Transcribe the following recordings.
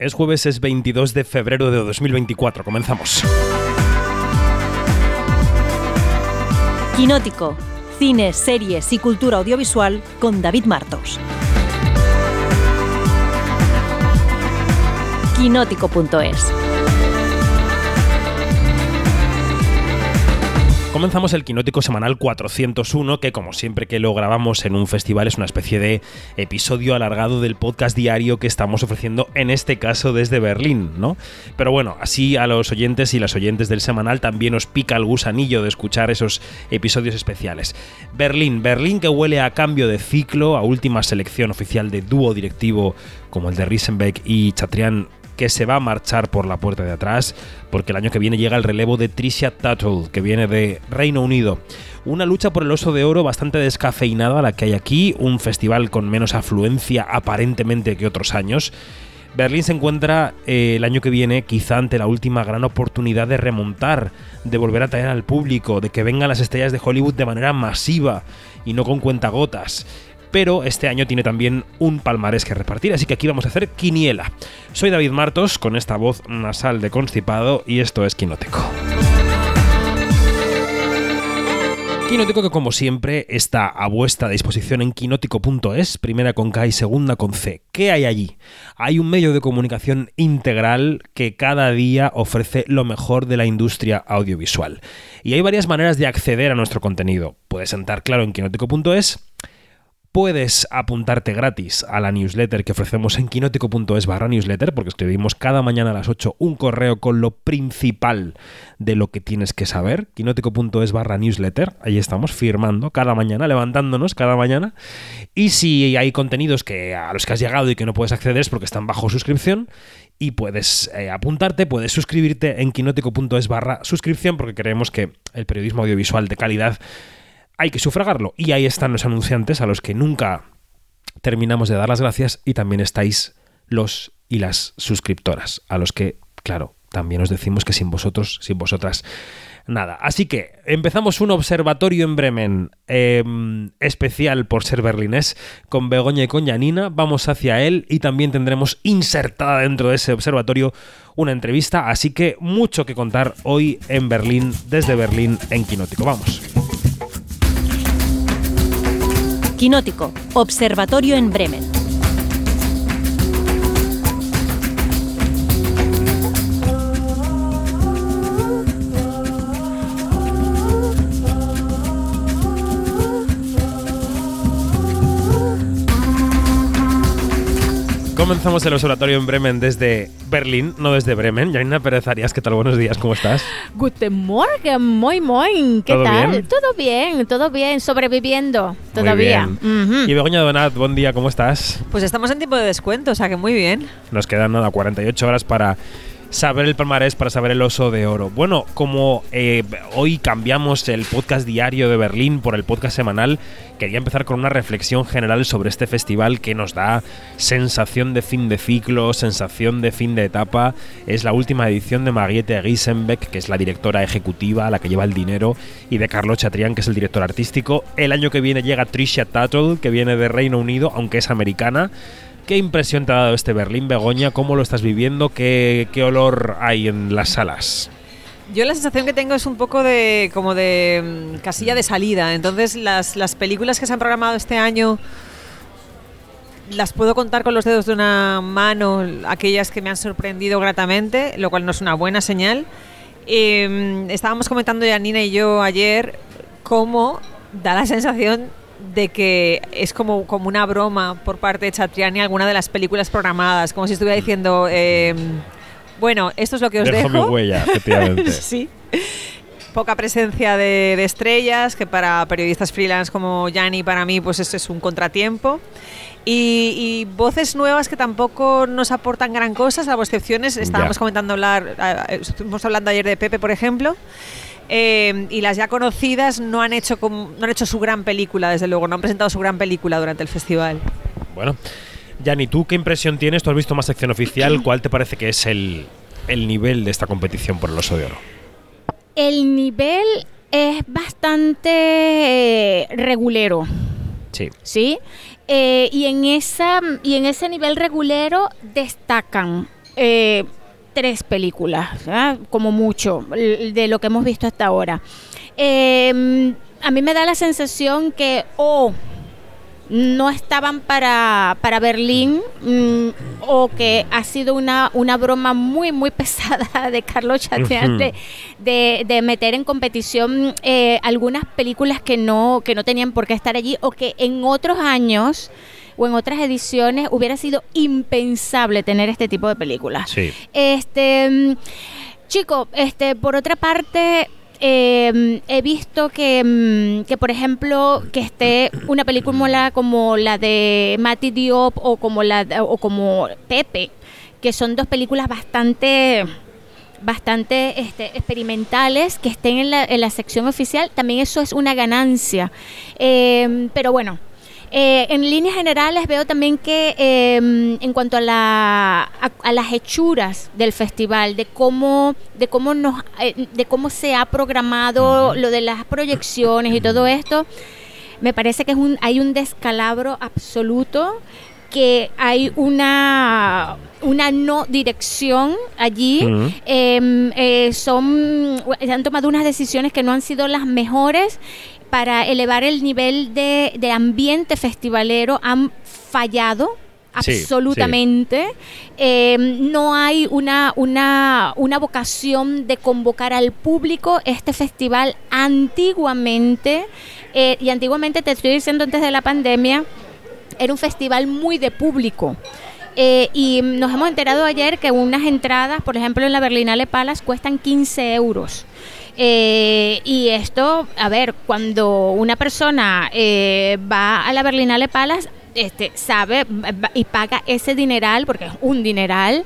Es jueves, es 22 de febrero de 2024. Comenzamos. Quinótico. Cine, series y cultura audiovisual con David Martos. Quinótico.es Comenzamos el Quinótico Semanal 401, que como siempre que lo grabamos en un festival es una especie de episodio alargado del podcast diario que estamos ofreciendo, en este caso desde Berlín, ¿no? Pero bueno, así a los oyentes y las oyentes del semanal también os pica el gusanillo de escuchar esos episodios especiales. Berlín, Berlín que huele a cambio de ciclo, a última selección oficial de dúo directivo como el de Riesenbeck y Chatrian que se va a marchar por la puerta de atrás, porque el año que viene llega el relevo de Tricia Tuttle, que viene de Reino Unido. Una lucha por el oso de oro bastante descafeinada la que hay aquí, un festival con menos afluencia aparentemente que otros años. Berlín se encuentra eh, el año que viene quizá ante la última gran oportunidad de remontar, de volver a traer al público, de que vengan las estrellas de Hollywood de manera masiva y no con cuentagotas pero este año tiene también un palmarés que repartir, así que aquí vamos a hacer quiniela. Soy David Martos, con esta voz nasal de constipado, y esto es Quinoteco. Quinótico que como siempre está a vuestra disposición en quinótico.es, primera con K y segunda con C. ¿Qué hay allí? Hay un medio de comunicación integral que cada día ofrece lo mejor de la industria audiovisual. Y hay varias maneras de acceder a nuestro contenido. Puedes entrar claro en quinótico.es Puedes apuntarte gratis a la newsletter que ofrecemos en quinótico.es barra newsletter, porque escribimos cada mañana a las 8 un correo con lo principal de lo que tienes que saber. Quinótico.es barra newsletter, ahí estamos firmando cada mañana, levantándonos cada mañana. Y si hay contenidos que a los que has llegado y que no puedes acceder es porque están bajo suscripción, y puedes eh, apuntarte, puedes suscribirte en quinótico.es barra suscripción, porque creemos que el periodismo audiovisual de calidad hay que sufragarlo. Y ahí están los anunciantes a los que nunca terminamos de dar las gracias y también estáis los y las suscriptoras, a los que, claro, también os decimos que sin vosotros, sin vosotras, nada. Así que empezamos un observatorio en Bremen em, especial por ser berlinés con Begoña y con Janina. Vamos hacia él y también tendremos insertada dentro de ese observatorio una entrevista. Así que mucho que contar hoy en Berlín, desde Berlín en Quinótico. Vamos. Quinótico, Observatorio en Bremen. Comenzamos el observatorio en Bremen desde Berlín, no desde Bremen. Janina Pérez Arias, ¿qué tal? Buenos días, ¿cómo estás? Guten Morgen, muy, muy. ¿Qué ¿Todo tal? bien? Todo bien, todo bien, sobreviviendo todavía. Muy bien. Ujú. Y Begoña Donat, buen día, ¿cómo estás? Pues estamos en tiempo de descuento, o sea que muy bien. Nos quedan nada, 48 horas para saber el palmarés, para saber el oso de oro. Bueno, como eh, hoy cambiamos el podcast diario de Berlín por el podcast semanal, quería empezar con una reflexión general sobre este festival que nos da sensación de fin de ciclo, sensación de fin de etapa. Es la última edición de Mariette Riesenbeck, que es la directora ejecutiva, la que lleva el dinero, y de Carlos Chatrian, que es el director artístico. El año que viene llega Tricia Tuttle, que viene de Reino Unido, aunque es americana. ¿Qué impresión te ha dado este Berlín, Begoña? ¿Cómo lo estás viviendo? ¿Qué, olor hay en las salas? Yo la sensación que tengo es un poco de como de mm, casilla de salida. Entonces las, las películas que se han programado este año las puedo contar con los dedos de una mano, aquellas que me han sorprendido gratamente, lo cual no es una buena señal. Eh, estábamos comentando Janina y yo ayer cómo da la sensación de que es como, como una broma por parte de Chatriani alguna de las películas programadas, como si estuviera diciendo, eh, bueno, esto es lo que os Dejo dejo. mi huella, efectivamente. sí. Poca presencia de, de estrellas, que para periodistas freelance como Yanni, para mí, pues esto es un contratiempo. Y, y voces nuevas que tampoco nos aportan gran cosa, salvo excepciones. Estábamos comentando hablar, estuvimos hablando ayer de Pepe, por ejemplo. Eh, y las ya conocidas no han hecho como- no han hecho su gran película, desde luego, no han presentado su gran película durante el festival. Bueno, Yanni, ¿tú qué impresión tienes? ¿Tú has visto más sección oficial? ¿Cuál te parece que es el, el nivel de esta competición por el oso de oro? El nivel es bastante eh, regulero, Sí. ¿sí? Eh, y, en esa, y en ese nivel regulero destacan eh, tres películas, ¿verdad? como mucho, de lo que hemos visto hasta ahora. Eh, a mí me da la sensación que o no estaban para, para Berlín mm, o que ha sido una, una broma muy, muy pesada de Carlos Chatean de, de meter en competición eh, algunas películas que no, que no tenían por qué estar allí o que en otros años o en otras ediciones hubiera sido impensable tener este tipo de películas. Sí. Este, mm, chico, este, por otra parte, eh, he visto que, mm, que, por ejemplo, que esté una película como la de Mati Diop o como la o como Pepe, que son dos películas bastante bastante este, experimentales que estén en la, en la sección oficial, también eso es una ganancia. Eh, pero bueno, eh, en líneas generales veo también que eh, en cuanto a, la, a, a las hechuras del festival, de cómo, de cómo nos, eh, de cómo se ha programado lo de las proyecciones y todo esto, me parece que es un, hay un descalabro absoluto que hay una una no dirección allí. Eh, eh, son han tomado unas decisiones que no han sido las mejores para elevar el nivel de, de ambiente festivalero han fallado Sí, absolutamente Eh, no hay una, una, una vocación de convocar al público este festival antiguamente eh, y antiguamente te estoy diciendo antes de la pandemia era un festival muy de público. Eh, y nos hemos enterado ayer que unas entradas, por ejemplo, en la Berlinale Palace cuestan 15 euros. Eh, y esto, a ver, cuando una persona eh, va a la Berlinale Palace, este, sabe y paga ese dineral, porque es un dineral,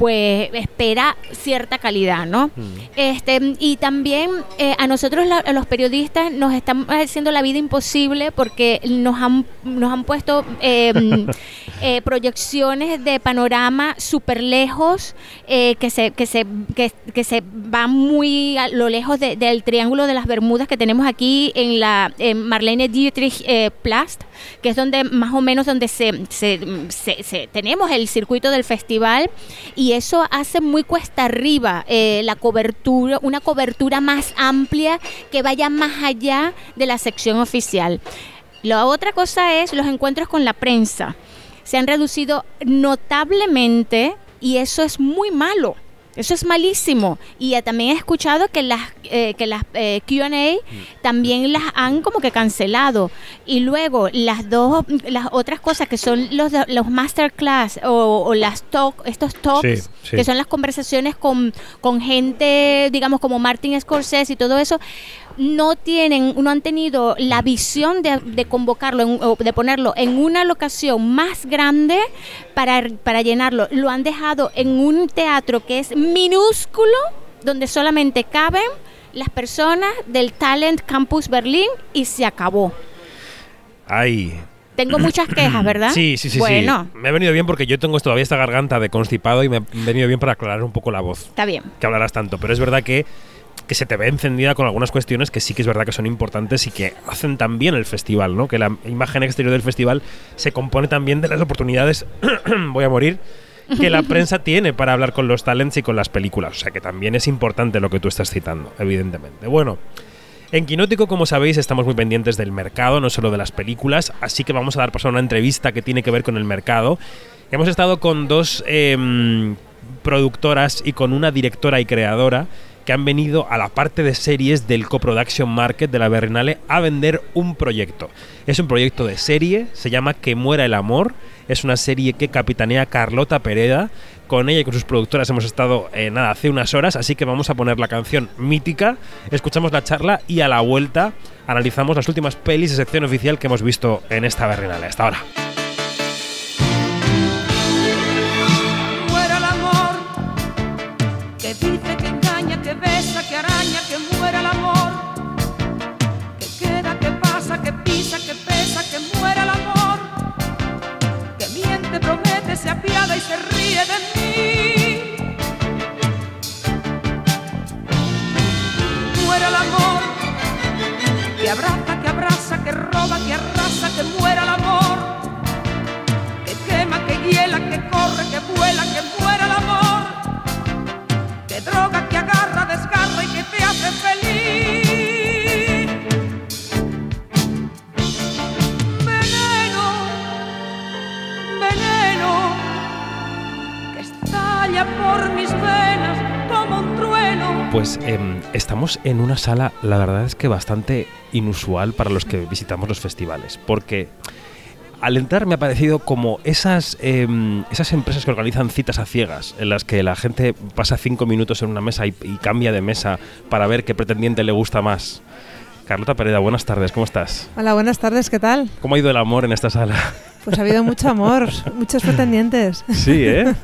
pues espera cierta calidad, ¿no? Este, y también eh, a nosotros la- a los periodistas nos están haciendo la vida imposible porque nos han, nos han puesto eh, eh, proyecciones de panorama súper lejos eh, que, se, que, se, que, que se van muy a lo lejos de- del Triángulo de las Bermudas que tenemos aquí en la en Marlene Dietrich eh, Plast, que es donde más o menos donde se, se, tenemos el circuito del festival y eso hace muy cuesta arriba eh, la cobertura, una cobertura más amplia que vaya más allá de la sección oficial. La otra cosa es los encuentros con la prensa. Se han reducido notablemente y eso es muy malo. Eso es malísimo. Y también he escuchado que las, eh, que las eh, QA también las han como que cancelado. Y luego las dos, las otras cosas que son los, los masterclass o, o las talk, estos talks, Sí, sí. que son las conversaciones con, con gente, digamos, como Martin Scorsese y todo eso, no tienen, no han tenido la visión de, de convocarlo, en- o de ponerlo en una locación más grande para, para llenarlo. Lo han dejado en un teatro que es minúsculo, donde solamente caben las personas del Talent Campus Berlín y se acabó. Ay. Tengo muchas quejas, ¿verdad? Sí, sí, sí, Bueno, sí. Me ha venido bien porque yo tengo todavía esta garganta de constipado y me ha venido bien para aclarar un poco la voz. está bien. que hablarás tanto, pero es verdad que, que se te ve encendida con algunas cuestiones que sí que es verdad que son importantes y que hacen también el festival, ¿no? Que la imagen exterior del festival se compone también de las oportunidades, voy a morir, que la prensa tiene para hablar con los talents y con las películas. O sea que también es importante lo que tú estás citando, evidentemente. Bueno. En Quinótico, como sabéis, estamos muy pendientes del mercado, no solo de las películas, así que vamos a dar paso a una entrevista que tiene que ver con el mercado. Hemos estado con dos em, productoras y con una directora y creadora que han venido a la parte de series del coproduction market de la Berlinale a vender un proyecto. Es un proyecto de serie, se llama Que muera el amor, es una serie que capitanea Carlota Pereda. Con ella y con sus productoras hemos estado eh, nada, hace unas horas, así que vamos a poner la canción mítica, escuchamos la charla y a la vuelta analizamos las últimas pelis de sección oficial que hemos visto en esta Berlinale. Hasta ahora. que roba, que arrasa, que muera el amor, que quema, que hiela, que corre, que vuela, que muera el amor, que droga, que agarra, desgarra y que te hace feliz. Pues em, estamos en una sala, la verdad es que bastante inusual para los que visitamos los festivales, porque al entrar me ha parecido como esas, em, esas empresas que organizan citas a ciegas, en las que la gente pasa cinco minutos en una mesa y, y cambia de mesa para ver qué pretendiente le gusta más. Carlota Pereda, buenas tardes, ¿cómo estás? Hola, buenas tardes, ¿qué tal? ¿Cómo ha ido el amor en esta sala? Pues ha habido mucho amor, muchos pretendientes. Sí, ¿eh?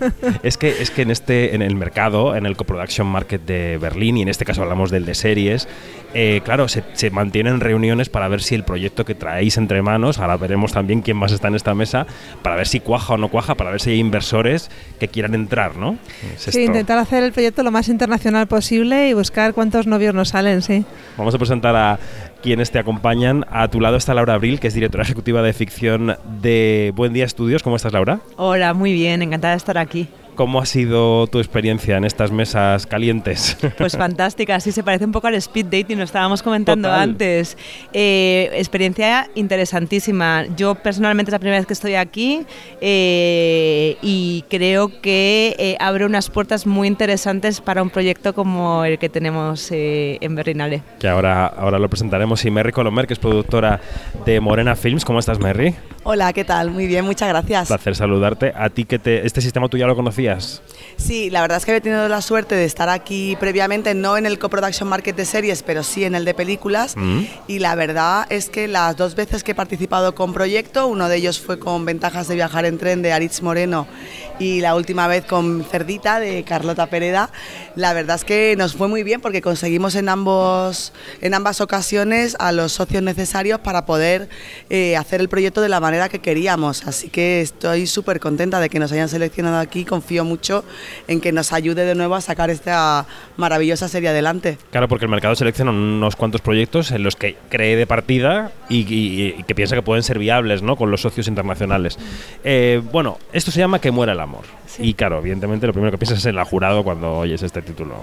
es que es que en este en el mercado, en el coproduction market de Berlín y en este caso hablamos del de series, eh, claro, se, se mantienen reuniones para ver si el proyecto que traéis entre manos, ahora veremos también quién más está en esta mesa, para ver si cuaja o no cuaja, para ver si hay inversores que quieran entrar, ¿no? Es Sí, intentar hacer el proyecto lo más internacional posible y buscar cuántos novios nos salen, sí. Vamos a presentar a quienes te acompañan. A tu lado está Laura Abril, que es directora ejecutiva de ficción de Buen Día Estudios. ¿Cómo estás, Laura? Hola, muy bien, encantada de estar aquí. ¿Cómo ha sido tu experiencia en estas mesas calientes? Pues fantástica, sí se parece un poco al speed dating, lo estábamos comentando Total. antes. Eh, experiencia interesantísima. Yo personalmente es la primera vez que estoy aquí eh, y creo que eh, abre unas puertas muy interesantes para un proyecto como el que tenemos en Berlinale. que ahora, ahora lo presentaremos. Y Merry Colomer, que es productora de Morena Films. ¿Cómo estás, Merry? Hola, ¿qué tal? Muy bien, muchas gracias. Placer saludarte. A ti que te, este sistema tú ya lo conocías. Sí, la verdad es que había tenido la suerte de estar aquí previamente, no en el coproduction market de series, pero sí en el de películas. Mm. Y la verdad es que las dos veces que he participado con proyecto, uno de ellos fue con Ventajas de viajar en tren de Aritz Moreno y la última vez con Cerdita de Carlota Pereda, la verdad es que nos fue muy bien porque conseguimos en, ambos, en ambas ocasiones a los socios necesarios para poder eh, hacer el proyecto de la manera que queríamos. Así que estoy súper contenta de que nos hayan seleccionado aquí. Confío mucho en que nos ayude de nuevo a sacar esta maravillosa serie adelante. Claro, porque el mercado selecciona unos cuantos proyectos en los que cree de partida y, que piensa que pueden ser viables ¿no? con los socios internacionales. Eh, bueno, esto se llama Que muera el amor. Y claro, evidentemente lo primero que piensas es en la jurado cuando oyes este título.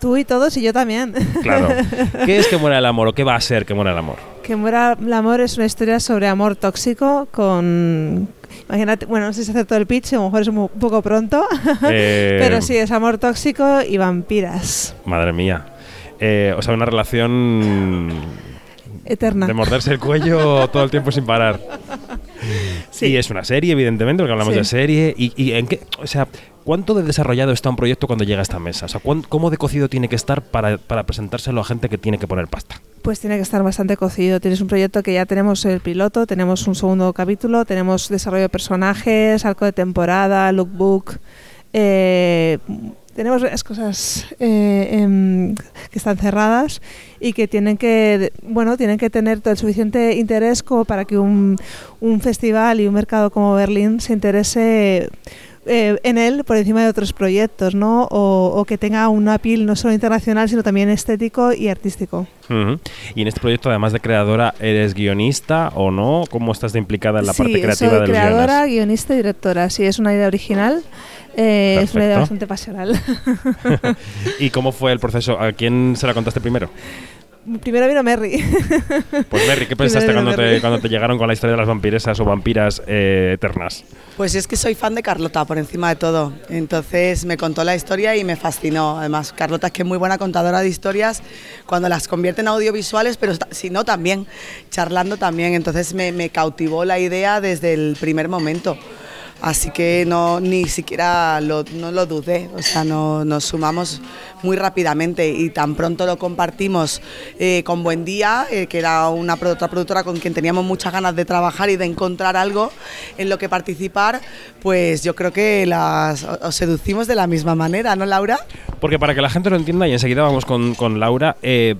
Tú y todos y yo también. Claro. ¿Qué es Que muera el amor o qué va a ser Que muera el amor? que muera el amor es una historia sobre amor tóxico con... Imagínate, bueno, no sé si hacer todo el pitch, a lo mejor es un poco pronto, Eh, pero sí, es amor tóxico y vampiras. Madre mía. Eh, o sea, una relación Eterna. de morderse el cuello todo el tiempo sin parar. Sí. Y es una serie, evidentemente, porque hablamos Sí. de serie. Y, y en qué, o sea, ¿cuánto de desarrollado está un proyecto cuando llega a esta mesa? O sea, ¿cuán- ¿cómo de cocido tiene que estar para, para presentárselo a gente que tiene que poner pasta? Pues tiene que estar bastante cocido. Tienes un proyecto que ya tenemos el piloto, tenemos un segundo capítulo, tenemos desarrollo de personajes, arco de temporada, lookbook. eh, tenemos varias cosas eh, em, que están cerradas y que tienen que, bueno, tienen que tener todo el suficiente interés como para que un, un festival y un mercado como Berlín se interese eh, en él por encima de otros proyectos, ¿no? O, o que tenga un appeal no solo internacional, sino también estético y artístico. Y en este proyecto, además de creadora, ¿eres guionista o no? ¿Cómo estás implicada en la parte creativa soy de los creadora, guiones? guionista y directora. Sí, es una idea original. Eh, es una idea bastante pasional. ¿Y cómo fue el proceso? ¿A quién se la contaste primero? Primero vino Merry. Pues Merry, ¿qué pensaste cuando te, cuando te llegaron con la historia de las vampiresas o vampiras eh, eternas? Pues es que soy fan de Carlota por encima de todo. Entonces me contó la historia y me fascinó. Además, Carlota es que es muy buena contadora de historias cuando las convierte en audiovisuales, pero si no también, charlando también. Entonces me, me cautivó la idea desde el primer momento. Así que no ni siquiera lo, no lo dudé, o sea, no, nos sumamos muy rápidamente y tan pronto lo compartimos eh, con Buen Día, eh, que era una otra productora con quien teníamos muchas ganas de trabajar y de encontrar algo en lo que participar, pues yo creo que las os seducimos de la misma manera, ¿no, Laura? Porque para que la gente lo entienda, y enseguida vamos con, con Laura, eh,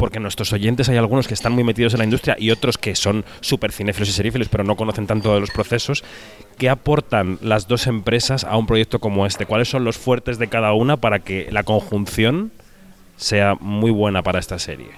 porque nuestros oyentes hay algunos que están muy metidos en la industria y otros que son súper cinéfilos y serífilos, pero no conocen tanto de los procesos. ¿Qué aportan las dos empresas a un proyecto como este? ¿Cuáles son los fuertes de cada una para que la conjunción sea muy buena para esta serie?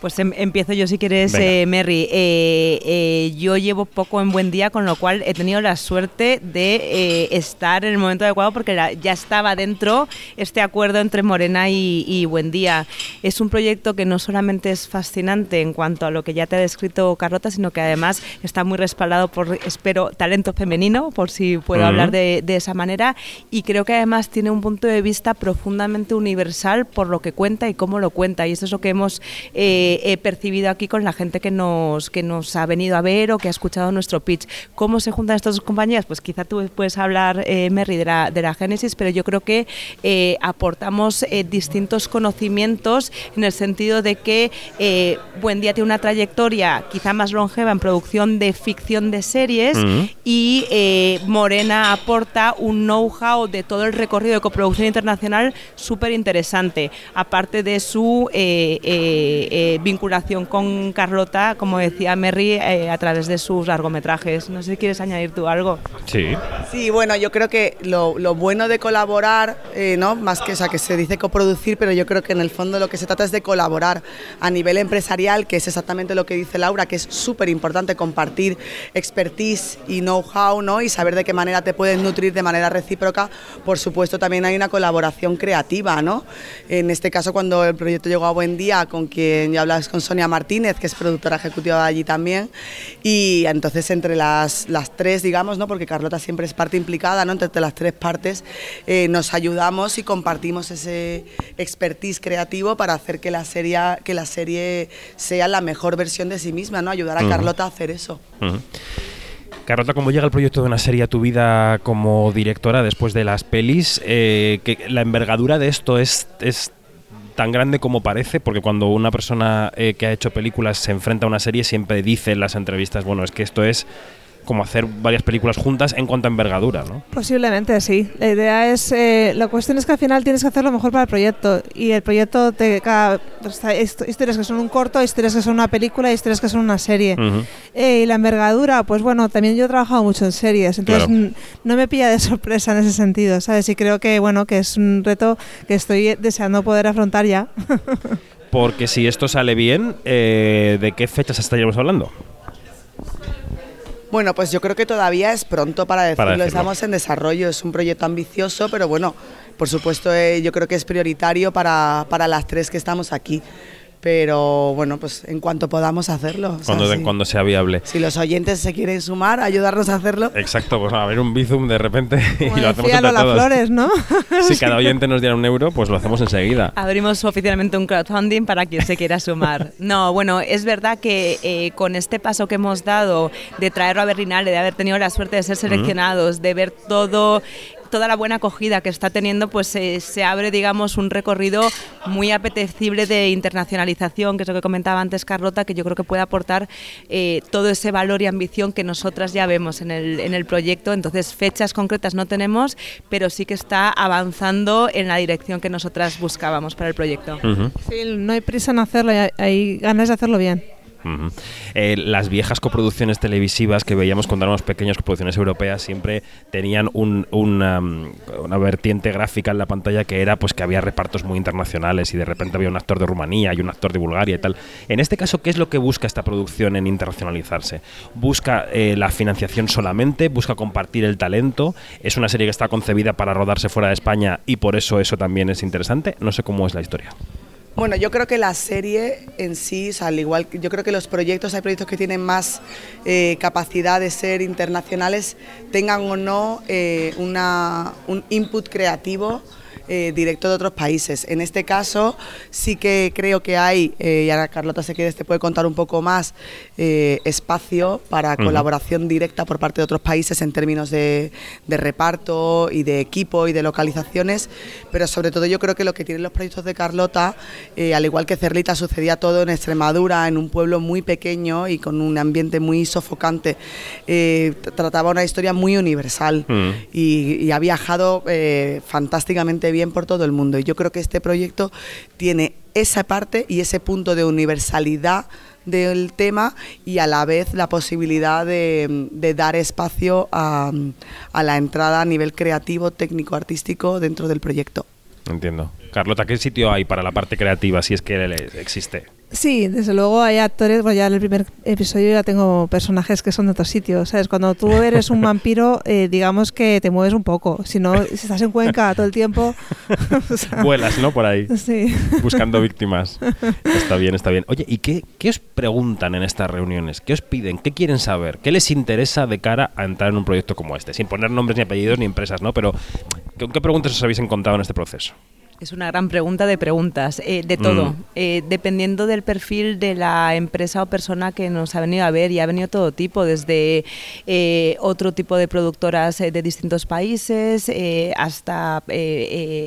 Pues em- empiezo yo si quieres, eh, Merry. Eh, eh, yo llevo poco en buen día, con lo cual he tenido la suerte de eh, estar en el momento adecuado porque la- ya estaba dentro este acuerdo entre Morena y, y Buen Día. Es un proyecto que no solamente es fascinante en cuanto a lo que ya te ha descrito Carlota, sino que además está muy respaldado por, espero, talento femenino, por si puedo hablar de, de esa manera, y creo que además tiene un punto de vista profundamente universal por lo que cuenta y cómo lo cuenta. Y eso es lo que hemos eh, eh, percibido aquí con la gente que nos, que nos ha venido a ver o que ha escuchado nuestro pitch. ¿Cómo se juntan estas dos compañías? Pues quizá tú puedes hablar, eh, Merry, de la, de la Génesis, pero yo creo que eh, aportamos eh, distintos conocimientos en el sentido de que eh, Buen Día tiene una trayectoria quizá más longeva en producción de ficción de series Ujú. y Morena aporta un know-how de todo el recorrido de coproducción internacional súper interesante, aparte de su eh, vinculación con Carlota, como decía Merry, eh, a través de sus largometrajes. No sé si quieres añadir tú algo. Sí. Sí, bueno, yo creo que lo, lo bueno de colaborar, eh, ¿no? Más que, o sea, que se dice coproducir, pero yo creo que en el fondo lo que se trata es de colaborar a nivel empresarial, que es exactamente lo que dice Laura, que es súper importante compartir expertise y know-how, ¿no? Y saber de qué manera te puedes nutrir de manera recíproca. Por supuesto, también hay una colaboración creativa, ¿no? En este caso, cuando el proyecto llegó a Buen Día, con quien ya hablas con Sonia Martínez, que es productora ejecutiva allí también, y entonces entre las, las tres, digamos, ¿no? Porque Carlota siempre es parte implicada, ¿no? Entre las tres partes eh, nos ayudamos y compartimos ese expertise creativo para hacer que la serie, que la serie sea la mejor versión de sí misma, ¿no? Ayudar a Ujú. Carlota a hacer eso. Ujú. Carlota, ¿cómo llega el proyecto de una serie a tu vida como directora después de las pelis? Eh, que la envergadura de esto es, es tan grande como parece, porque cuando una persona eh, que ha hecho películas se enfrenta a una serie siempre dice en las entrevistas, bueno, es que esto es como hacer varias películas juntas en cuanto a envergadura, ¿no? Posiblemente sí. La idea es, eh, la cuestión es que al final tienes que hacer lo mejor para el proyecto y el proyecto te cada, hay hist- historias que son un corto, historias que son una película, historias que son una serie. Eh, y la envergadura, pues bueno, también yo he trabajado mucho en series, entonces Claro. no me pilla de sorpresa en ese sentido, ¿sabes? Y creo que bueno, que es un reto que estoy deseando poder afrontar ya. Porque si esto sale bien, eh, ¿de qué fechas estaríamos hablando? Bueno, pues yo creo que todavía es pronto para decirlo. Para decirlo. Estamos en desarrollo, es un proyecto ambicioso, pero bueno, por supuesto eh, yo creo que es prioritario para, para las tres que estamos aquí. Pero bueno, pues en cuanto podamos hacerlo. o sea, Cuando, sí. cuando sea viable. Si los oyentes se quieren sumar, ayudarnos a hacerlo. Exacto, pues a ver un Bizum de repente y Como lo hacemos entre todos. Flores, ¿no? Si cada oyente nos diera un euro, pues lo hacemos enseguida. Abrimos oficialmente un crowdfunding para quien se quiera sumar. No, bueno, es verdad que eh, con este paso que hemos dado de traerlo a Berlinale, de haber tenido la suerte de ser seleccionados, de ver todo toda la buena acogida que está teniendo, pues eh, se abre, digamos, un recorrido muy apetecible de internacionalización, que es lo que comentaba antes Carlota, que yo creo que puede aportar eh, todo ese valor y ambición que nosotras ya vemos en el, en el proyecto. Entonces, fechas concretas no tenemos, pero sí que está avanzando en la dirección que nosotras buscábamos para el proyecto. Ujú. Sí, no hay prisa en hacerlo, hay, hay ganas de hacerlo bien. Eh, las viejas coproducciones televisivas que veíamos cuando éramos pequeños, coproducciones europeas, siempre tenían un- una, mm, una vertiente gráfica en la pantalla que era pues que había repartos muy internacionales y de repente había un actor de Rumanía y un actor de Bulgaria y tal. En este caso, ¿qué es lo que busca esta producción en internacionalizarse? ¿Busca eh, la financiación solamente? ¿Busca compartir el talento? ¿Es una serie que está concebida para rodarse fuera de España y por eso eso también es interesante? No sé cómo es la historia. Bueno, yo creo que la serie en sí, o sea, al igual que yo creo que los proyectos, hay proyectos que tienen más eh, capacidad de ser internacionales, tengan o no eh, una, un input creativo eh, directo de otros países. En este caso sí que creo que hay, eh, y ahora Carlota si quieres te puede contar un poco más, eh, espacio para colaboración directa por parte de otros países en términos de, de reparto y de equipo y de localizaciones, pero sobre todo yo creo que lo que tienen los proyectos de Carlota, al igual que Cerlita, sucedía todo en Extremadura, en un pueblo muy pequeño y con un ambiente muy sofocante. Trataba una historia muy universal Mm. y, y ha viajado fantásticamente bien por todo el mundo. Y yo creo que este proyecto tiene esa parte y ese punto de universalidad del tema y a la vez la posibilidad de, dar espacio a, a la entrada a nivel creativo, técnico, artístico dentro del proyecto. Entiendo. Carlota, ¿qué sitio hay para la parte creativa si es que existe? Sí, desde luego hay actores, bueno, ya en el primer episodio ya tengo personajes que son de otro sitio, ¿sabes? Cuando tú eres un vampiro, eh, digamos que te mueves un poco, si no, si estás en Cuenca todo el tiempo... o sea, Vuelas, ¿no? Por ahí. Sí. Buscando víctimas. Está bien, está bien. Oye, ¿y qué, qué os preguntan en estas reuniones? ¿Qué os piden? ¿Qué quieren saber? ¿Qué les interesa de cara a entrar en un proyecto como este? Sin poner nombres ni apellidos ni empresas, ¿no? Pero, ¿con qué preguntas os habéis encontrado en este proceso? Es una gran pregunta de preguntas, eh, de todo, Mm. Eh, dependiendo del perfil de la empresa o persona que nos ha venido a ver y ha venido todo tipo, desde eh, otro tipo de productoras de distintos países hasta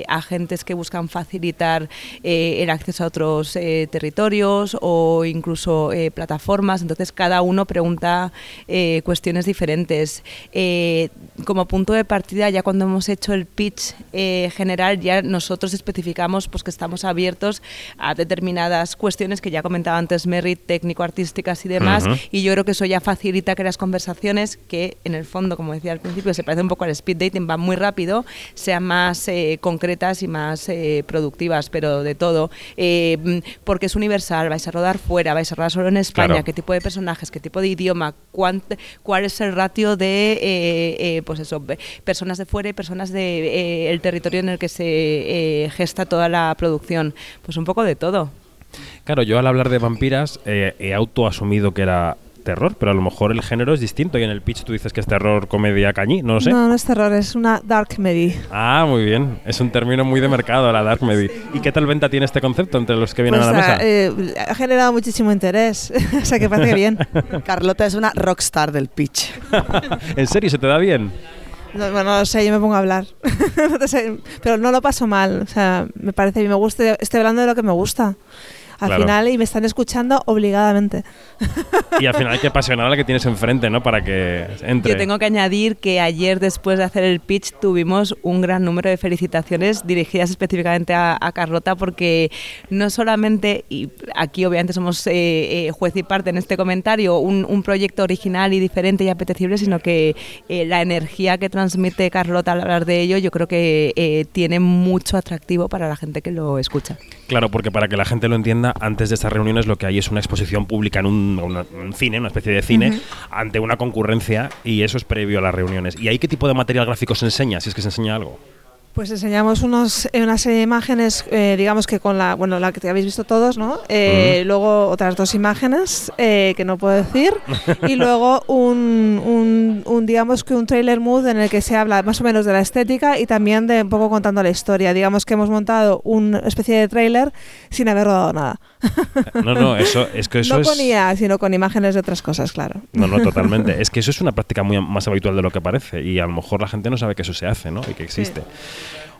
agentes que buscan facilitar el acceso a otros territorios o incluso plataformas. Entonces cada uno pregunta eh, cuestiones diferentes. Como punto de partida, ya cuando hemos hecho el pitch general, ya nosotros especificamos pues, que estamos abiertos a determinadas cuestiones que ya comentaba antes Merry, técnico-artísticas y demás. Y yo creo que eso ya facilita que las conversaciones, que en el fondo, como decía al principio, se parece un poco al speed dating, van muy rápido, sean más eh, concretas y más eh, productivas, pero de todo. Eh, porque es universal, vais a rodar fuera, vais a rodar solo en España, Claro. qué tipo de personajes, qué tipo de idioma, cuánt- cuál es el ratio de eh, eh, pues eso, pe- personas de fuera y personas de eh, el territorio en el que se gesta toda la producción. Pues un poco de todo. Claro, yo al hablar de vampiras eh, he autoasumido que era terror, pero a lo mejor el género es distinto y en el pitch tú dices que es terror, comedia, cañí, no lo sé. No, no es terror, es una dark comedy. Ah, muy bien. Es un término muy de mercado, la dark comedy. ¿Y qué tal venta tiene este concepto entre los que vienen Pues, a la mesa? eh, ha generado muchísimo interés, o sea que parece bien. Carlota es una rockstar del pitch. ¿En serio se te da bien? No, bueno, no sé, yo me pongo a hablar. Pero no lo paso mal. O sea, me parece me gusta, estoy hablando de lo que me gusta. Al Claro. final, y me están escuchando obligadamente. Y al final hay que apasionar a la que tienes enfrente, ¿no? Para que entre. Yo tengo que añadir que ayer, después de hacer el pitch, tuvimos un gran número de felicitaciones dirigidas específicamente a, a Carlota, porque no solamente, y aquí obviamente somos eh, eh, juez y parte en este comentario, un, un proyecto original y diferente y apetecible, sino que eh, la energía que transmite Carlota al hablar de ello, yo creo que eh, tiene mucho atractivo para la gente que lo escucha. Claro, porque para que la gente lo entienda, antes de estas reuniones lo que hay es una exposición pública en un, una- un cine, una especie de cine, ante una concurrencia y eso es previo a las reuniones. ¿Y ahí qué tipo de material gráfico se enseña, si es que se enseña algo? Pues enseñamos unos, eh, unas imágenes, eh, digamos que con la, bueno, la que habéis visto todos, ¿no? Eh, Luego otras dos imágenes eh, que no puedo decir y luego un, un, un, digamos que un trailer mood en el que se habla más o menos de la estética y también de un poco contando la historia. Digamos que hemos montado una especie de trailer sin haber rodado nada. No, no, eso es que eso no es. con IA, sino con imágenes de otras cosas, claro. No, no, totalmente. Es que eso es una práctica muy más habitual de lo que parece y a lo mejor la gente no sabe que eso se hace, ¿no? Y que existe.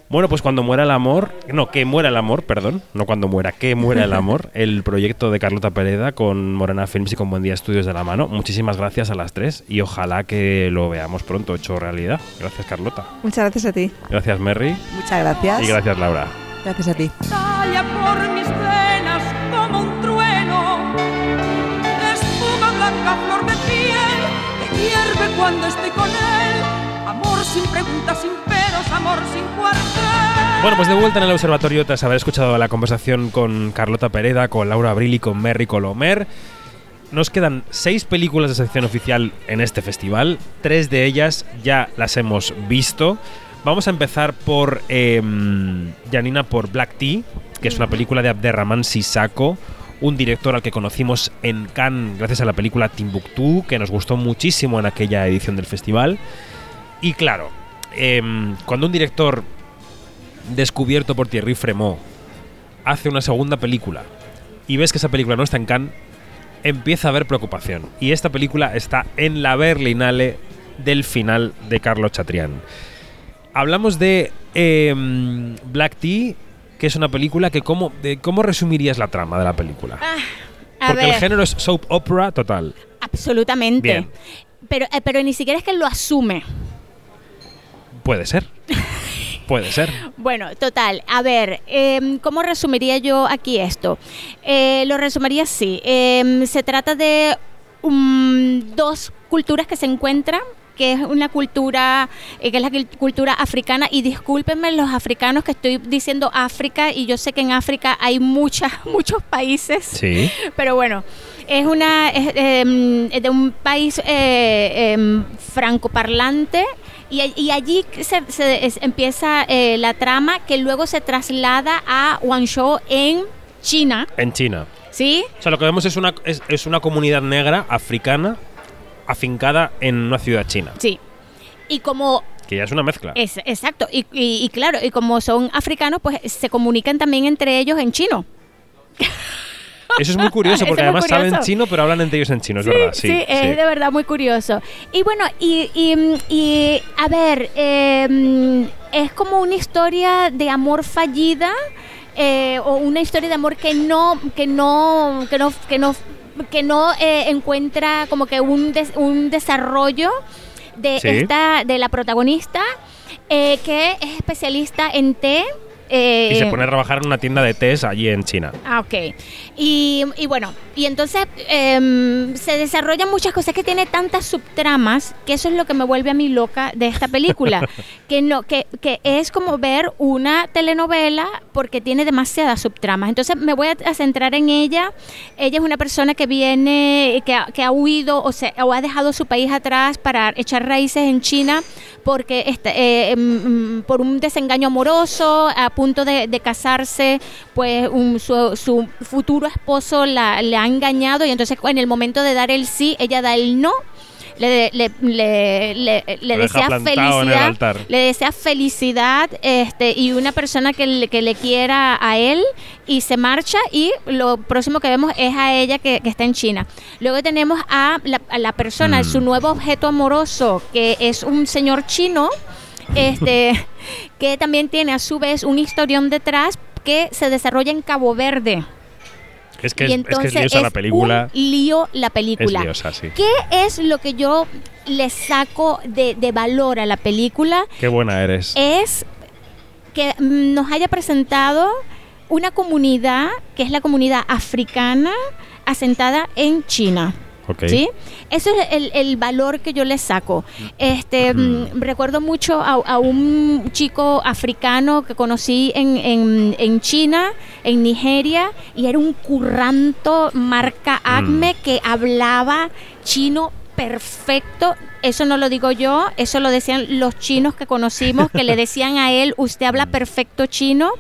Bueno, pues cuando muera el amor, no, que muera el amor, perdón, no cuando muera, que muera el amor, el proyecto de Carlota Pereda con Morena Films y con Buen Día Estudios de la mano. Muchísimas gracias a las tres y ojalá que lo veamos pronto hecho realidad. Gracias Carlota. Muchas gracias a ti. Gracias Merry Muchas gracias. y gracias Laura. Gracias a ti. Talla por mis venas como un trueno. Espuma blanca flor de piel que hierve cuando estoy con él. Amor sin preguntas, sin amor sin cuartel. Bueno, pues de vuelta en el observatorio tras haber escuchado la conversación con Carlota Pereda, con Laura Abril y con Merry Colomer. Nos quedan seis películas de sección oficial en este festival. Tres de ellas ya las hemos visto. Vamos a empezar por eh, Janina por Black Tea, que es una película de Abderrahman Sissako, un director al que conocimos en Cannes gracias a la película Timbuktu, que nos gustó muchísimo en aquella edición del festival. Y claro, em, cuando un director descubierto por Thierry Fremont hace una segunda película y ves que esa película no está en Cannes, empieza a haber preocupación. Y esta película está en la Berlinale del final de Carlos Chatrián. Hablamos de em, Black Tea, que es una película que cómo, de, ¿cómo resumirías la trama de la película? A Porque el género es soap opera total. absolutamente. Bien. Pero, eh, pero ni siquiera es que lo asume. Puede ser. Puede ser. Bueno, total. A ver, em, ¿cómo resumiría yo aquí esto? Eh, lo resumiría así. Em, se trata de um, dos culturas que se encuentran que es una cultura, eh, que es la cul- cultura africana. Y discúlpenme los africanos que estoy diciendo África, y yo sé que en África hay muchas, muchos países. Sí. Pero bueno, es una es, em, de un país eh, em, francoparlante y, y allí se, se- es- empieza eh, la trama que luego se traslada a Guangzhou en China, En China. ¿sí? O sea, lo que vemos es una, es, es una comunidad negra africana afincada en una ciudad china. Sí. Y como Que ya es una mezcla. es exacto y, y- y claro y como son africanos pues se comunican también entre ellos en chino. Eso es muy curioso porque además saben curioso. chino, pero hablan entre ellos en chino, es sí, verdad. Sí, sí, es sí. de verdad muy curioso. Y bueno, y, y- y, a ver, eh, es como una historia de amor fallida eh, o una historia de amor que no, que no, que no, que no, que no eh, encuentra como que un, des- un desarrollo de Sí. esta, de la protagonista eh, que es especialista en té. Eh, Y se pone a trabajar en una tienda de tés allí en China. Ah, ok. Y, y bueno, y entonces em, se desarrollan muchas cosas que tiene tantas subtramas que eso es lo que me vuelve a mí loca de esta película. que no, que, que es como ver una telenovela porque tiene demasiadas subtramas. Entonces me voy a, centrar en ella. Ella es una persona que viene, que que ha huido o, se, o ha dejado su país atrás para echar raíces en China porque está, eh, mm, mm, por un desengaño amoroso, a punto de, de casarse, pues un- su, su futuro esposo la, ha engañado y entonces en el momento de dar el sí, ella da el no. Le, le, le, le- le desea felicidad, le desea felicidad este, y una persona que le, que le quiera a él y se marcha y lo próximo que vemos es a ella que, que está en China. Luego tenemos a la, a la persona, Mm. su nuevo objeto amoroso, que es un señor chino, este, que también tiene a su vez un historión detrás que se desarrolla en Cabo Verde. Es que y es, es que es entonces liosa la película. un lío la Es película. liosa, sí. ¿Qué es lo que yo le saco de, de valor a la película? Qué buena eres. Es que nos haya presentado una comunidad que es la comunidad africana asentada en China. ¿Sí? Eso es el, el valor que yo le saco. Este, mm, recuerdo mucho a, a un chico africano que conocí en, en- en China, en Nigeria, y era un curranto marca Acme que hablaba chino perfecto. Eso no lo digo yo, eso lo decían los chinos que conocimos, que le decían a él, usted habla perfecto chino.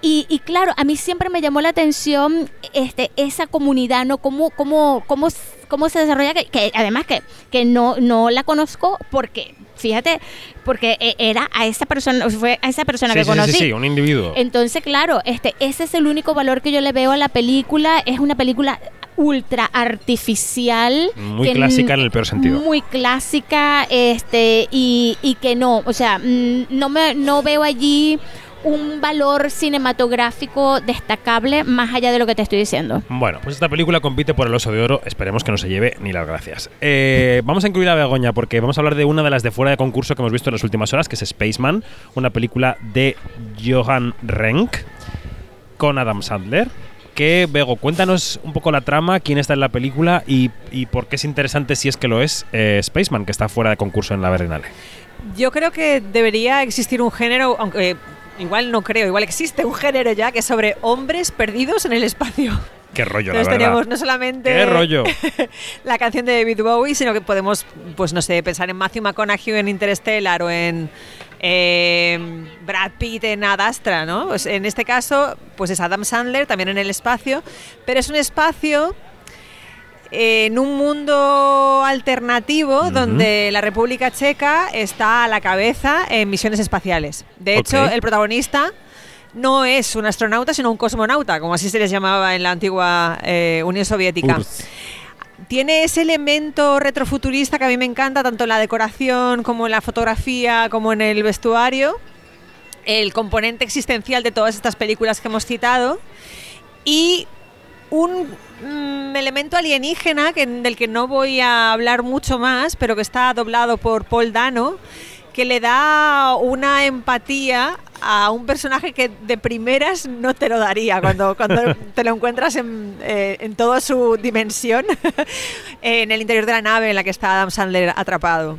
Y, y claro, a mí siempre me llamó la atención este, esa comunidad, ¿no? Cómo, cómo, cómo, cómo se desarrolla, que, que además que, que no, no la conozco porque, fíjate, porque eh, era a esa persona, fue a esa persona Sí, que sí, sí, conocí. sí, un individuo. Entonces, claro, este, ese es el único valor que yo le veo a la película. Es una película ultra artificial. Muy clásica en el peor sentido. Muy clásica, este, y, y que no, o sea, no me no veo allí un valor cinematográfico destacable más allá de lo que te estoy diciendo. Bueno, pues esta película compite por el oso de oro. Esperemos que no se lleve ni las gracias. Eh, vamos a incluir a Begoña porque vamos a hablar de una de las de fuera de concurso que hemos visto en las últimas horas, que es Spaceman, una película de Johan Renck con Adam Sandler. Que, Bego, cuéntanos un poco la trama, quién está en la película y, y por qué es interesante, si es que lo es, eh, Spaceman, que está fuera de concurso en la Berlinale. Yo creo que debería existir un género, aunque igual no creo, igual existe un género ya que es sobre hombres perdidos en el espacio. Qué rollo, Entonces la verdad. tenemos no solamente Qué rollo. la canción de David Bowie, sino que podemos, pues no sé, pensar en Matthew McConaughey en Interstellar o en eh, Brad Pitt en Ad Astra, ¿no? Pues en este caso, pues es Adam Sandler también en el espacio, pero es un espacio en un mundo alternativo donde la República Checa está a la cabeza en misiones espaciales. De hecho, el protagonista no es un astronauta, sino un cosmonauta, como así se les llamaba en la antigua eh, Unión Soviética. Urs. Tiene ese elemento retrofuturista que a mí me encanta, tanto en la decoración como en la fotografía, como en el vestuario. El componente existencial de todas estas películas que hemos citado. Y un mm, elemento alienígena que, del que no voy a hablar mucho más, pero que está doblado por Paul Dano, que le da una empatía a un personaje que de primeras no te lo daría cuando, cuando te lo encuentras en, eh, en toda su dimensión en el interior de la nave en la que está Adam Sandler atrapado.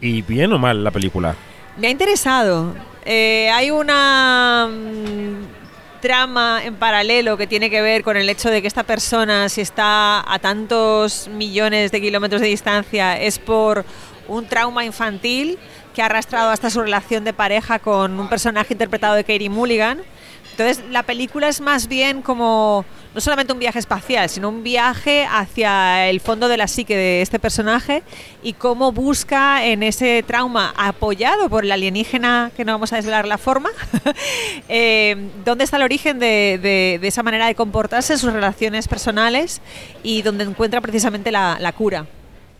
¿Y bien o mal la película? Me ha interesado. Eh, hay una mm, trama en paralelo que tiene que ver con el hecho de que esta persona, si está a tantos millones de kilómetros de distancia, es por un trauma infantil que ha arrastrado hasta su relación de pareja con un personaje interpretado de Katie Mulligan. Entonces, la película es más bien como no solamente un viaje espacial, sino un viaje hacia el fondo de la psique de este personaje y cómo busca en ese trauma apoyado por el alienígena, que no vamos a desvelar la forma, eh, dónde está el origen de, esa manera de comportarse en sus relaciones personales y donde encuentra precisamente la, la cura.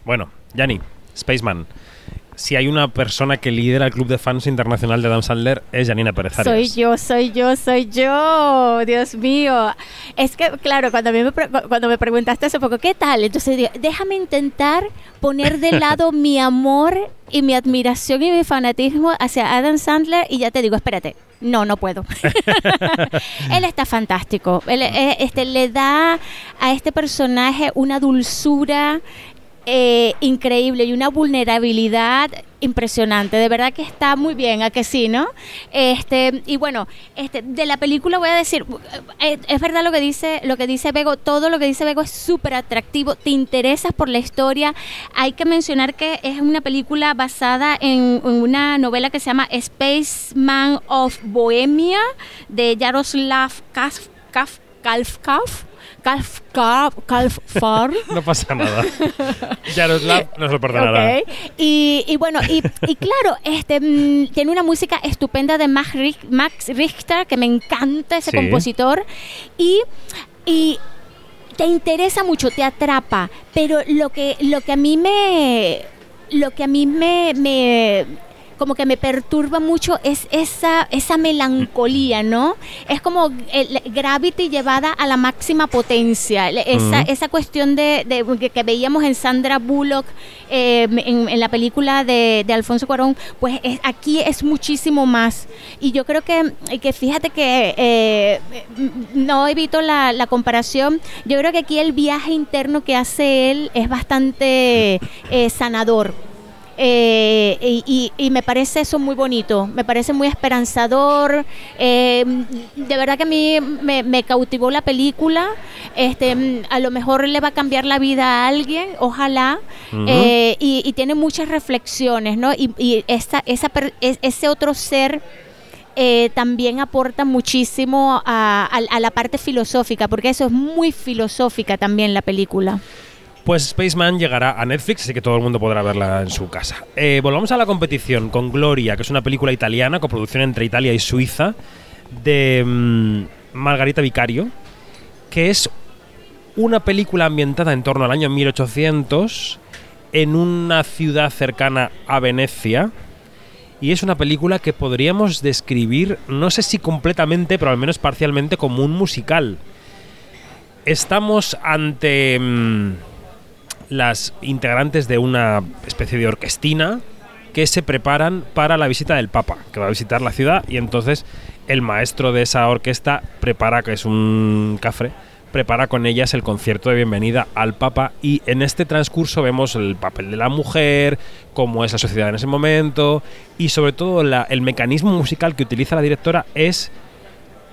Bueno, Yanni, Spaceman. Si hay una persona que lidera el club de fans internacional de Adam Sandler, es Janina Pérez Arias. Soy yo, soy yo, soy yo, Dios mío. Es que, claro, cuando, a mí me, cuando me preguntaste hace poco, ¿qué tal? Entonces, digo, déjame intentar poner de lado mi amor y mi admiración y mi fanatismo hacia Adam Sandler y ya te digo, espérate. No, no puedo. Él está fantástico. Él, eh, este, le da a este personaje una dulzura eh, increíble y una vulnerabilidad impresionante. De verdad que está muy bien, a que sí, ¿no? Este, y bueno, este, de la película voy a decir, eh, es verdad lo que dice, lo que dice Bego, todo lo que dice Bego es súper atractivo, te interesas por la historia. Hay que mencionar que es una película basada en, en una novela que se llama Spaceman of Bohemia de Jaroslav Kaf, Kaf, Kalf, Kalfar. No pasa nada. Yaroslav no se lo perdonará. Ok. Y, y bueno, y, y claro, este mm, tiene una música estupenda de Max, Rich- Max Richter, que me encanta ese Sí. compositor. Y, y te interesa mucho, te atrapa. Pero lo que, lo que a mí me. Lo que a mí me. me como que me perturba mucho es esa, esa melancolía, ¿no? Es como el Gravity llevada a la máxima potencia. Esa, esa cuestión de, de- que, que veíamos en Sandra Bullock eh, en, en la película de, de Alfonso Cuarón, pues es- aquí es muchísimo más. Y yo creo que, que fíjate que eh, no evito la, la comparación. Yo creo que aquí el viaje interno que hace él es bastante eh, sanador. Eh, y, y- y me parece eso muy bonito, me parece muy esperanzador. eh, de verdad que a mí me, me cautivó la película. Este, a lo mejor le va a cambiar la vida a alguien, ojalá. Eh, y, y tiene muchas reflexiones, ¿no? Y, esa, esa ese otro ser eh, también aporta muchísimo a, a- a la parte filosófica, porque eso es muy filosófica también la película. Pues Spaceman llegará a Netflix, así que todo el mundo podrá verla en su casa. Eh, volvamos a la competición con Gloria, que es una película italiana, coproducción entre Italia y Suiza, de mm, Margarita Vicario, que es una película ambientada en torno al año 1800 en una ciudad cercana a Venecia. Y es una película que podríamos describir, no sé si completamente, pero al menos parcialmente, como un musical. Estamos ante mm, las integrantes de una especie de orquestina que se preparan para la visita del Papa, que va a visitar la ciudad y entonces el maestro de esa orquesta prepara, que es un cafre, prepara con ellas el concierto de bienvenida al Papa. Y en este transcurso vemos el papel de la mujer, cómo es la sociedad en ese momento y sobre todo el mecanismo musical que utiliza la directora es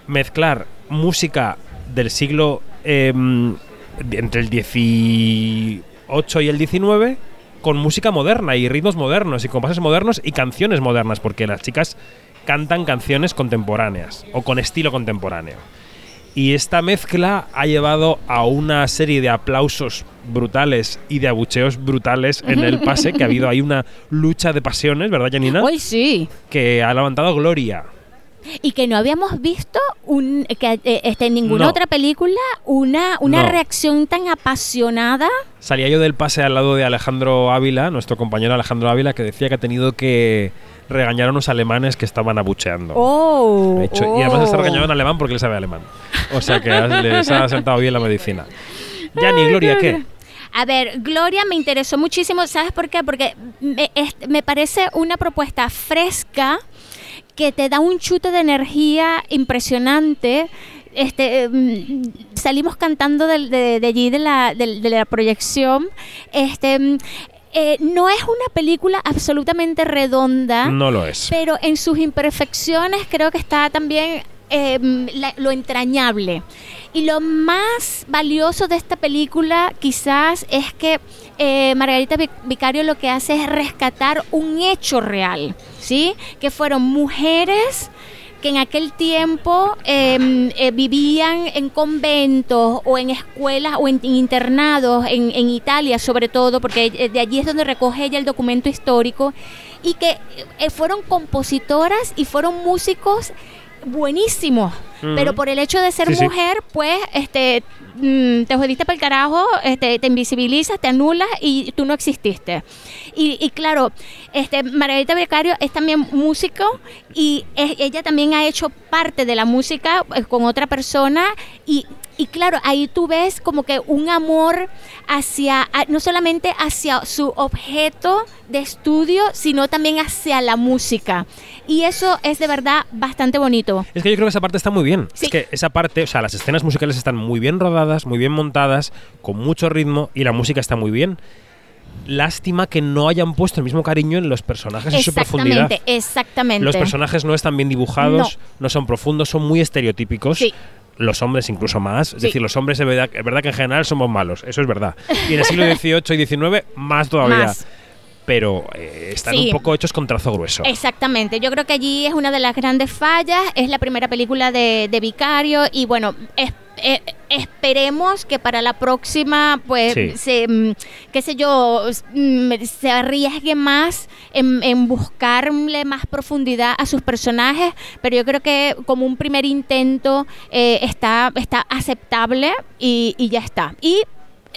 mezclar música del siglo em, entre el 18 y el 19 con música moderna y ritmos modernos y compases modernos y canciones modernas, porque las chicas cantan canciones contemporáneas o con estilo contemporáneo. Y esta mezcla ha llevado a una serie de aplausos brutales y de abucheos brutales en el pase, que ha habido ahí una lucha de pasiones, ¿verdad, Janina? Hoy sí. Que ha levantado Gloria. Y que no habíamos visto un, que, eh, este, en ninguna No. otra película una, una No. reacción tan apasionada. Salía yo del pase al lado de Alejandro Ávila, nuestro compañero Alejandro Ávila, que decía que ha tenido que regañar a unos alemanes que estaban abucheando. Oh, De hecho, Y además está oh. regañado en alemán porque él sabe alemán. O sea que les ha sentado bien la medicina. Yani, Gloria, ¿qué? A ver, Gloria me interesó muchísimo, ¿sabes por qué? Porque me, es- me parece una propuesta fresca que te da un chute de energía impresionante. Este, mm, salimos cantando de, de allí de la, de la proyección. Este, mm, eh, no es una película absolutamente redonda. No lo es. Pero en sus imperfecciones creo que está también la- lo entrañable. Y lo más valioso de esta película quizás es que eh, Margarita Vic- Vicario lo que hace es rescatar un hecho real, ¿sí? Que fueron mujeres que en aquel tiempo eh, eh, vivían en conventos o en escuelas o en, internados en, en Italia sobre todo, porque eh, de allí es donde recoge ella el documento histórico, y que eh, fueron compositoras y fueron músicos buenísimos, Ujú. pero por el hecho de ser Sí, sí. mujer, pues este mm, te jodiste para el carajo, este, te invisibilizas, te anulas y tú no exististe. Y, y claro, este Margarita Becario es también músico y es- ella también ha hecho parte de la música eh, con otra persona y y claro, ahí tú ves como que un amor hacia, no solamente hacia su objeto de estudio, sino también hacia la música. Y eso es de verdad bastante bonito. Es que yo creo que esa parte está muy bien. Sí. Es que esa parte, o sea, las escenas musicales están muy bien rodadas, muy bien montadas, con mucho ritmo y la música está muy bien. Lástima que no hayan puesto el mismo cariño en los personajes en su profundidad. Exactamente, exactamente. Los personajes no están bien dibujados, no, son profundos, son muy estereotípicos. Sí. Los hombres incluso más. Es Sí. decir, los hombres es verdad, es verdad que en general somos malos, eso es verdad. Y en el siglo XVIII y XIX más todavía. Más. Pero eh, están Sí. un poco hechos con trazo grueso. Exactamente, yo creo que allí es una de las grandes fallas, es la primera película de, de Vicario y bueno, es- eh, esperemos que para la próxima, pues, Sí. se, mm, qué sé yo, mm, se arriesgue más en, en buscarle más profundidad a sus personajes, pero yo creo que como un primer intento eh, está, está aceptable y, y ya está. Y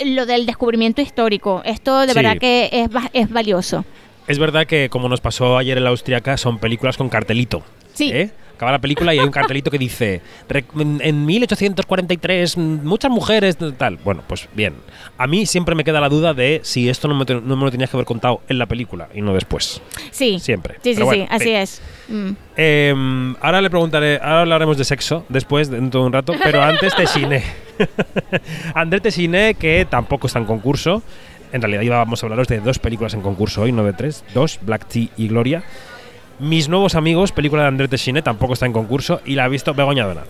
lo del descubrimiento histórico, esto de Sí. verdad que es, es valioso. Es verdad que, como nos pasó ayer en la Austriaca, son películas con cartelito. Sí. ¿eh? Acaba la película y hay un cartelito que dice: "Rec- en en 1843, mm, muchas mujeres, tal. Bueno, pues bien. A mí siempre me queda la duda de si esto no me, no me lo tenías que haber contado en la película y no después. Sí. Siempre. Sí, sí, bueno, sí, así sí. es. Mm. Eh, ahora le preguntaré, ahora hablaremos de sexo después, dentro de un rato, pero antes Tessiné. André Tessiné, que tampoco está en concurso. En realidad íbamos a hablaros de dos películas en concurso hoy, no de tres. Dos, Black Tea y Gloria. Mis nuevos amigos, película de André Tessiné, tampoco está en concurso y la ha visto Begoña Donat.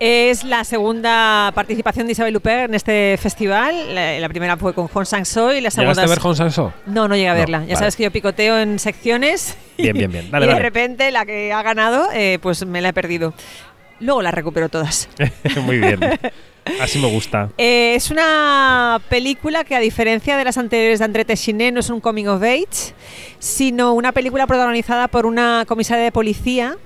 Es la segunda participación de Isabel Huppert en este festival. La, la primera fue con Hong Sang-so y la segunda... ¿Llegaste a ver Hong Sang-so? No, no llegué a No, verla. Ya vale. sabes que yo picoteo en secciones. Bien, bien, bien. Dale, y de dale. repente la que ha ganado, eh, pues me la he perdido. Luego la recupero todas. Muy bien. Así me gusta. Eh, es una película que, a diferencia de las anteriores de André Téchiné, no es un coming of age, sino una película protagonizada por una comisaria de policía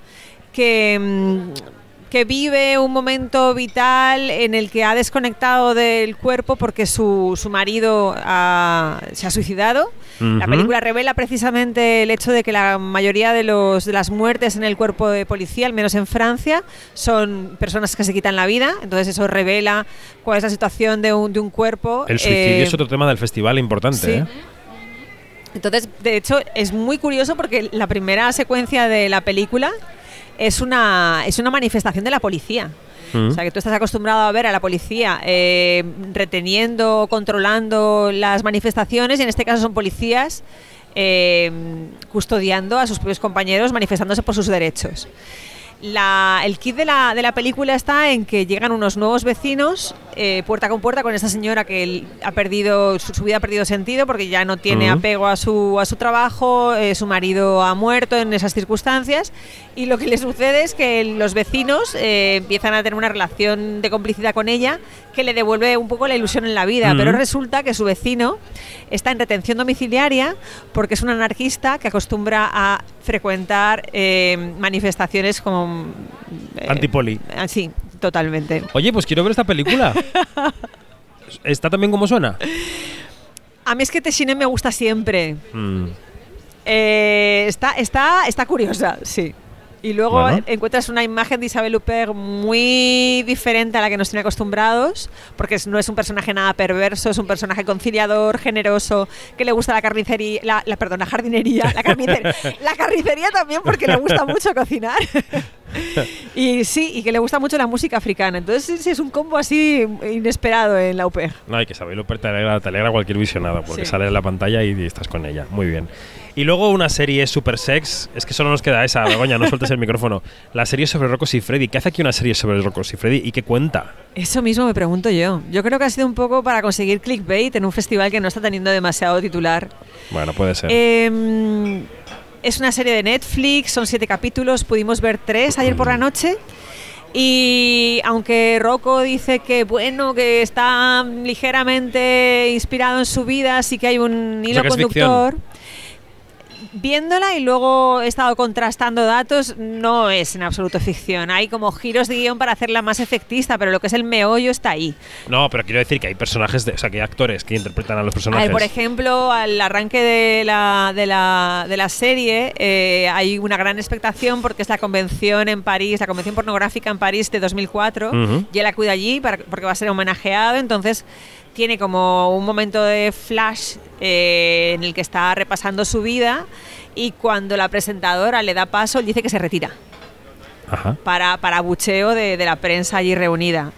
que, mm, que vive un momento vital en el que ha desconectado del cuerpo porque su, su marido se ha suicidado. La película revela precisamente el hecho de que la mayoría de, los, de las muertes en el cuerpo de policía, al menos en Francia, son personas que se quitan la vida. Entonces eso revela cuál es la situación de un, de un cuerpo. El suicidio Eh, es otro tema del festival importante. sí. ¿eh? entonces, de hecho, es muy curioso porque la primera secuencia de la película es una, es una manifestación de la policía. O sea, que tú estás acostumbrado a ver a la policía eh, reteniendo, controlando las manifestaciones y en este caso son policías eh, custodiando a sus propios compañeros manifestándose por sus derechos. La- el kit de la, de la película está en que llegan unos nuevos vecinos eh, puerta con puerta con esta señora que ha perdido su, su vida ha perdido sentido porque ya no tiene Ujú. apego a su, a su trabajo, eh, su marido ha muerto en esas circunstancias y lo que le sucede es que los vecinos eh, empiezan a tener una relación de complicidad con ella que le devuelve un poco la ilusión en la vida, Ujú. pero resulta que su vecino está en retención domiciliaria porque es un anarquista que acostumbra a frecuentar eh, manifestaciones como... eh, Antipoli. ah, Sí, totalmente. Oye, pues quiero ver esta película. ¿Está también como suena? A mí es que Teshine me gusta siempre. Mm. Eh, está, está, está curiosa, sí. Y luego Bueno. encuentras una imagen de Isabel Huppert muy diferente a la que nos tiene acostumbrados, porque no es un personaje nada perverso, es un personaje conciliador, generoso, que le gusta la carnicería, la, la- perdón, la jardinería, la carnicería, la carnicería también porque le gusta mucho cocinar. Y sí, y que le gusta mucho la música africana. Entonces sí, es un combo así inesperado en la UPEG. No, hay que saberlo, te alegra, te alegra cualquier visionado, porque Sí. sale en la pantalla y, y estás con ella. Muy bien. Y luego una serie super sex, es que solo nos queda esa, Begoña, no sueltes el micrófono. La serie sobre Rocco y Freddy. ¿Qué hace aquí una serie sobre Rocco y Freddy y qué cuenta? Eso mismo me pregunto yo. Yo creo que ha sido un poco para conseguir clickbait en un festival que no está teniendo demasiado titular. Bueno, puede ser. Eh, es una serie de Netflix, son siete capítulos, pudimos ver tres ayer por la noche. Y aunque Rocco dice que bueno, que está ligeramente inspirado en su vida, sí que hay un O hilo sea, ficción. Viéndola y luego he estado contrastando datos, no es en absoluto ficción. Hay como giros de guion para hacerla más efectista, pero lo que es el meollo está ahí. No, pero quiero decir que hay personajes, de- o sea, que hay actores que interpretan a los personajes. ver, por ejemplo, al arranque de la, de la, de la serie eh, hay una gran expectación porque es la convención en París, la convención pornográfica en París de 2004 Ujú. y él acude allí para- porque va a ser homenajeado, entonces tiene como un momento de flash eh, en el que está repasando su vida y cuando la presentadora le da paso, él dice que se retira Ajá. para, para bucheo de, de la prensa allí reunida.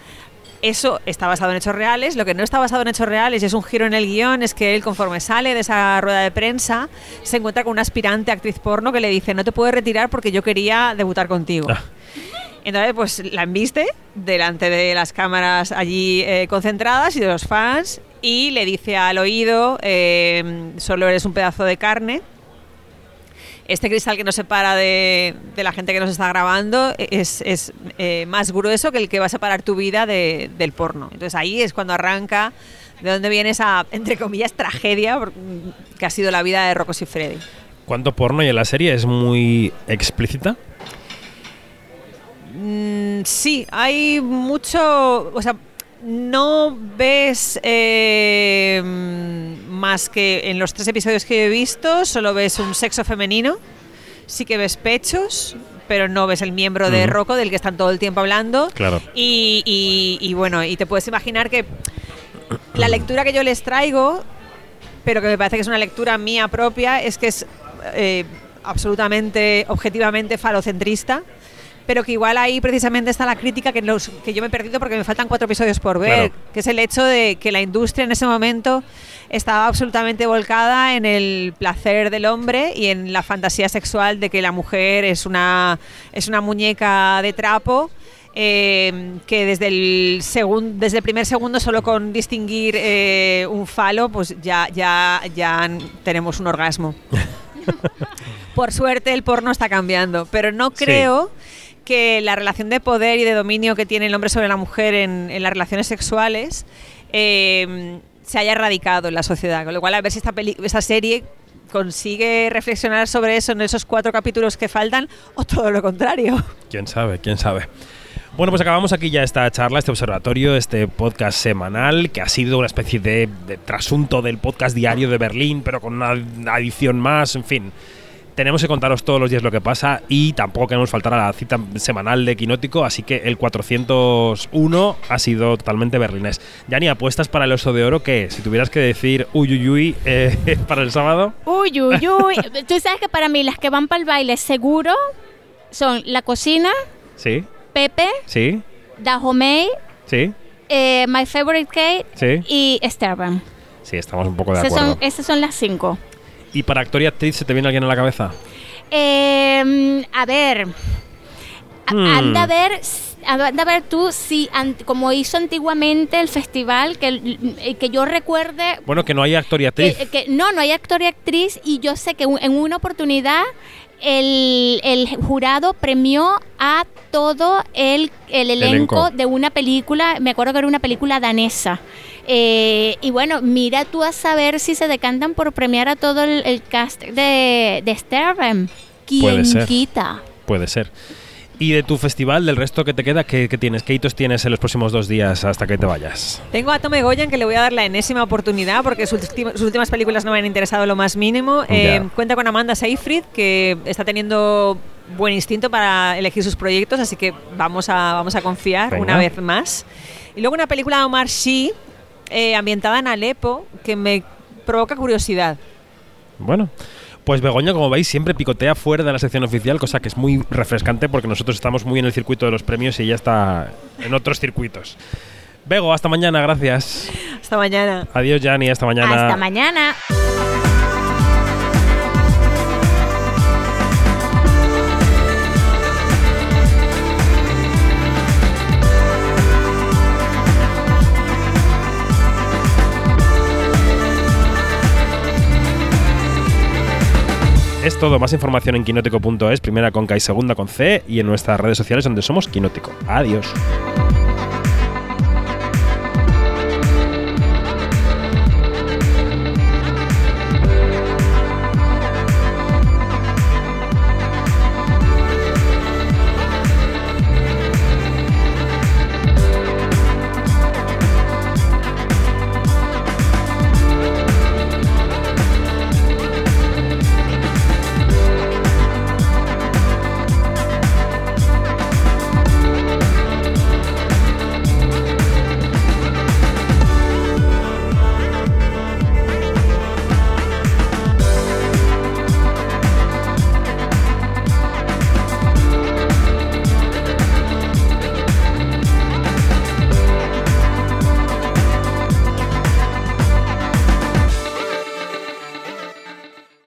Eso está basado en hechos reales. Lo que no está basado en hechos reales y es un giro en el guion es que él, conforme sale de esa rueda de prensa, se encuentra con una aspirante actriz porno que le dice: No te puedes retirar porque yo quería debutar contigo. Ah. Entonces, pues la embiste delante de las cámaras allí eh, concentradas y de los fans y le dice al oído: eh, Solo eres un pedazo de carne este cristal que nos separa de, de la gente que nos está grabando es, es, eh, más grueso que el que va a separar tu vida de- del porno. Entonces ahí es cuando arranca de dónde viene esa, entre comillas, tragedia que ha sido la vida de Rocco y Freddy. ¿Cuánto porno hay en la serie? ¿Es muy explícita? Mm, sí, hay mucho, o sea, no ves eh, más que en los tres episodios que he visto, solo ves un sexo femenino, sí que ves pechos, pero no ves el miembro de Ujú. Rocco del que están todo el tiempo hablando. Claro. Y, y- y bueno, y te puedes imaginar que la lectura que yo les traigo, pero que me parece que es una lectura mía propia, es que es eh, absolutamente, objetivamente falocentrista. Pero que igual ahí precisamente está la crítica que, los, que yo me he perdido porque me faltan cuatro episodios por ver, Claro. que es el hecho de que la industria en ese momento estaba absolutamente volcada en el placer del hombre y en la fantasía sexual de que la mujer es una, es una muñeca de trapo eh, que desde el, segun- desde el primer segundo solo con distinguir eh, un falo pues ya, ya, ya tenemos un orgasmo. Por suerte el porno está cambiando, pero no Sí. Que la relación de poder y de dominio que tiene el hombre sobre la mujer en, en las relaciones sexuales eh, se haya erradicado en la sociedad. Con lo cual, a ver si esta, peli- esta serie consigue reflexionar sobre eso en esos cuatro capítulos que faltan o todo lo contrario. ¿Quién sabe? ¿Quién sabe? Bueno, pues acabamos aquí ya esta charla, este observatorio, este podcast semanal, que ha sido una especie de, de trasunto del podcast diario de Berlín, pero con una, edición más, en fin. Tenemos que contaros todos los días lo que pasa y tampoco queremos faltar a la cita semanal de Quinótico, así que el 401 ha sido totalmente berlinés. Yani, ¿apuestas para el oso de oro que Si tuvieras que decir uy, uy, uy, eh, para el sábado. Uy, uy, uy. Tú sabes que para mí las que van para el baile seguro son La Cocina, Sí, Pepe, sí, Dahomey, sí, eh, My Favorite Kate sí. y Esteban. Sí, estamos un poco de acuerdo. son, esas son las cinco. ¿Y para actor y actriz se te viene alguien a la cabeza? Eh, a ver. Hmm. Anda a ver. s- Anda a ver tú si, como hizo antiguamente el festival, que, eh, que yo recuerde. Bueno, que no hay actor y actriz. Que, que- no, no hay actor y actriz, y yo sé que en una oportunidad el, el jurado premió a todo el, el elenco, Elenco. de una película, me acuerdo que era una película danesa. Eh, y bueno, mira tú a saber si se decantan por premiar a todo el, el cast de, de Sterben. Puede ¿Quién ser. quita? Puede ser. ¿Y de tu festival, del resto que te queda, qué, qué tienes? ¿Qué hitos tienes en los próximos dos días hasta que te vayas? Tengo a Tome Goyan que le voy a dar la enésima oportunidad porque sus, sus últimas películas no me han interesado lo más mínimo. Eh, cuenta con Amanda Seyfried que está teniendo buen instinto para elegir sus proyectos, así que vamos a, vamos a confiar Venga. una vez más. Y luego una película de Omar Sy eh, ambientada en Alepo que me provoca curiosidad. Bueno, Pues Begoña, como veis, siempre picotea fuera de la sección oficial, cosa que es muy refrescante porque nosotros estamos muy en el circuito de los premios y ella está en otros circuitos. Bego, hasta mañana, gracias. Hasta mañana. Adiós, Jani, hasta mañana. Hasta mañana. Es todo, más información en quinótico.es, primera con K y segunda con C, y en nuestras redes sociales donde somos Quinótico. Adiós.